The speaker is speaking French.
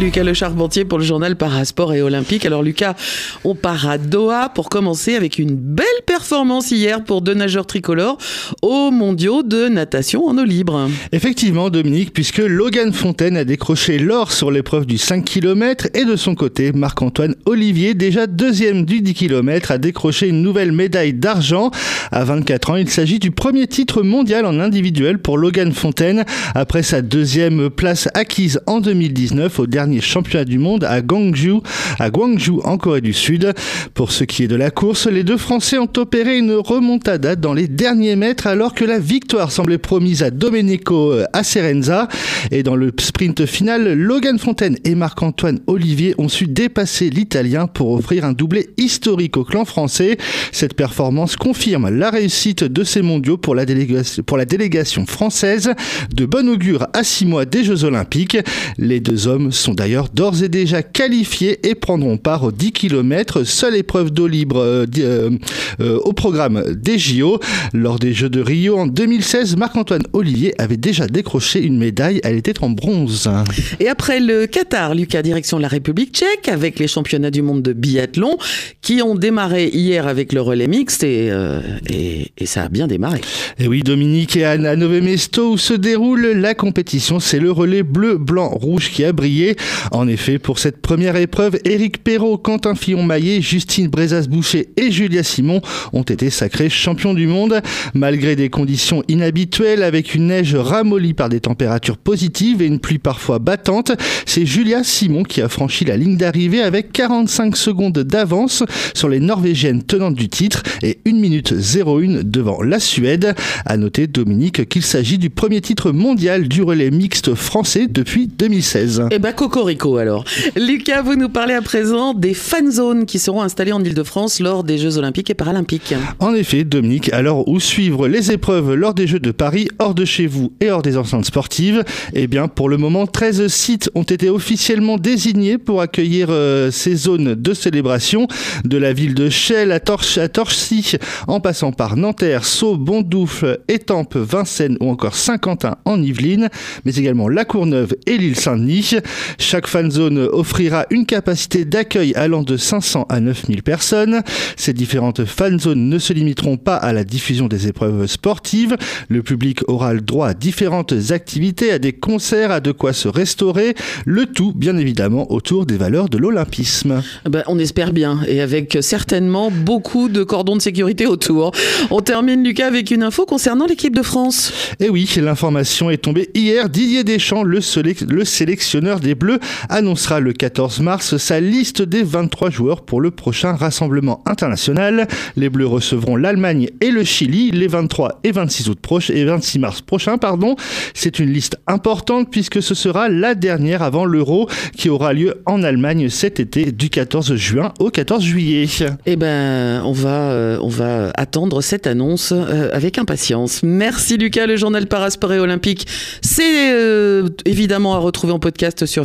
Lucas Le Charpentier pour le journal Parasport et Olympique. Alors Lucas, on part à Doha pour commencer avec une belle performance hier pour deux nageurs tricolores aux mondiaux de natation en eau libre. Effectivement Dominique, puisque Logan Fontaine a décroché l'or sur l'épreuve du 5 km et de son côté, Marc-Antoine Olivier, déjà deuxième du 10 km, a décroché une nouvelle médaille d'argent. À 24 ans, il s'agit du premier titre mondial en individuel pour Logan Fontaine après sa deuxième place acquise en 2019 au dernier dernier championnat du monde à Gwangju, à Gwangju en Corée du Sud. Pour ce qui est de la course, les deux Français ont opéré une remontada dans les derniers mètres alors que la victoire semblait promise à Domenico Acerenza. Et dans le sprint final, Logan Fontaine et Marc-Antoine Olivier ont su dépasser l'Italien pour offrir un doublé historique au clan français. Cette performance confirme la réussite de ces mondiaux pour la délégation, pour la délégation française. De bon augure à six mois des Jeux Olympiques. Les deux hommes sont d'ailleurs d'ores et déjà qualifiés et prendront part aux 10 km, seule épreuve d'eau libre euh, euh, euh, au programme des JO. Lors des Jeux de Rio en 2016, Marc-Antoine Olivier avait déjà décroché une médaille, elle était en bronze. Et après le Qatar, Lucas, direction la République tchèque, avec les championnats du monde de biathlon, qui ont démarré hier avec le relais mixte, et, et, ça a bien démarré. Et oui, Dominique et Anne, à Nové Mesto, où se déroule la compétition, c'est le relais bleu, blanc, rouge qui a brillé. En effet, pour cette première épreuve, Éric Perrault, Quentin Fillon-Maillet, Justine Brezas-Boucher et Julia Simon ont été sacrés champions du monde. Malgré des conditions inhabituelles, avec une neige ramollie par des températures positives et une pluie parfois battante, c'est Julia Simon qui a franchi la ligne d'arrivée avec 45 secondes d'avance sur les Norvégiennes tenantes du titre et 1 minute 01 devant la Suède. À noter, Dominique, qu'il s'agit du premier titre mondial du relais mixte français depuis 2016. Et bah, Cocorico alors. Lucas, vous nous parlez à présent des fan zones qui seront installées en Ile-de-France lors des Jeux Olympiques et Paralympiques. En effet, Dominique, alors où suivre les épreuves lors des Jeux de Paris, hors de chez vous et hors des enceintes sportives? Eh bien, pour le moment, 13 sites ont été officiellement désignés pour accueillir euh, ces zones de célébration, de la ville de Chelles à, Torch, à Torcy, en passant par Nanterre, Sceaux, Bondoufle, Étampes, Vincennes ou encore Saint-Quentin en Yvelines, mais également La Courneuve et l'île Saint-Denis. Chaque fan zone offrira une capacité d'accueil allant de 500 à 9000 personnes. Ces différentes fan zones ne se limiteront pas à la diffusion des épreuves sportives. Le public aura le droit à différentes activités, à des concerts, à de quoi se restaurer. Le tout, bien évidemment, autour des valeurs de l'olympisme. Ben, on espère bien, et avec certainement beaucoup de cordons de sécurité autour. On termine, Lucas, avec une info concernant l'équipe de France. Eh oui, l'information est tombée hier. Didier Deschamps, le, le sélectionneur des Bleus, annoncera le 14 mars sa liste des 23 joueurs pour le prochain rassemblement international. Les Bleus recevront l'Allemagne et le Chili les 23 et 26 août et 26 mars prochain, pardon. C'est une liste importante puisque ce sera la dernière avant l'Euro qui aura lieu en Allemagne cet été du 14 juin au 14 juillet. Eh ben, on va, euh, attendre cette annonce euh, avec impatience. Merci Lucas, le journal Parasport et Olympique. C'est euh, évidemment à retrouver en podcast sur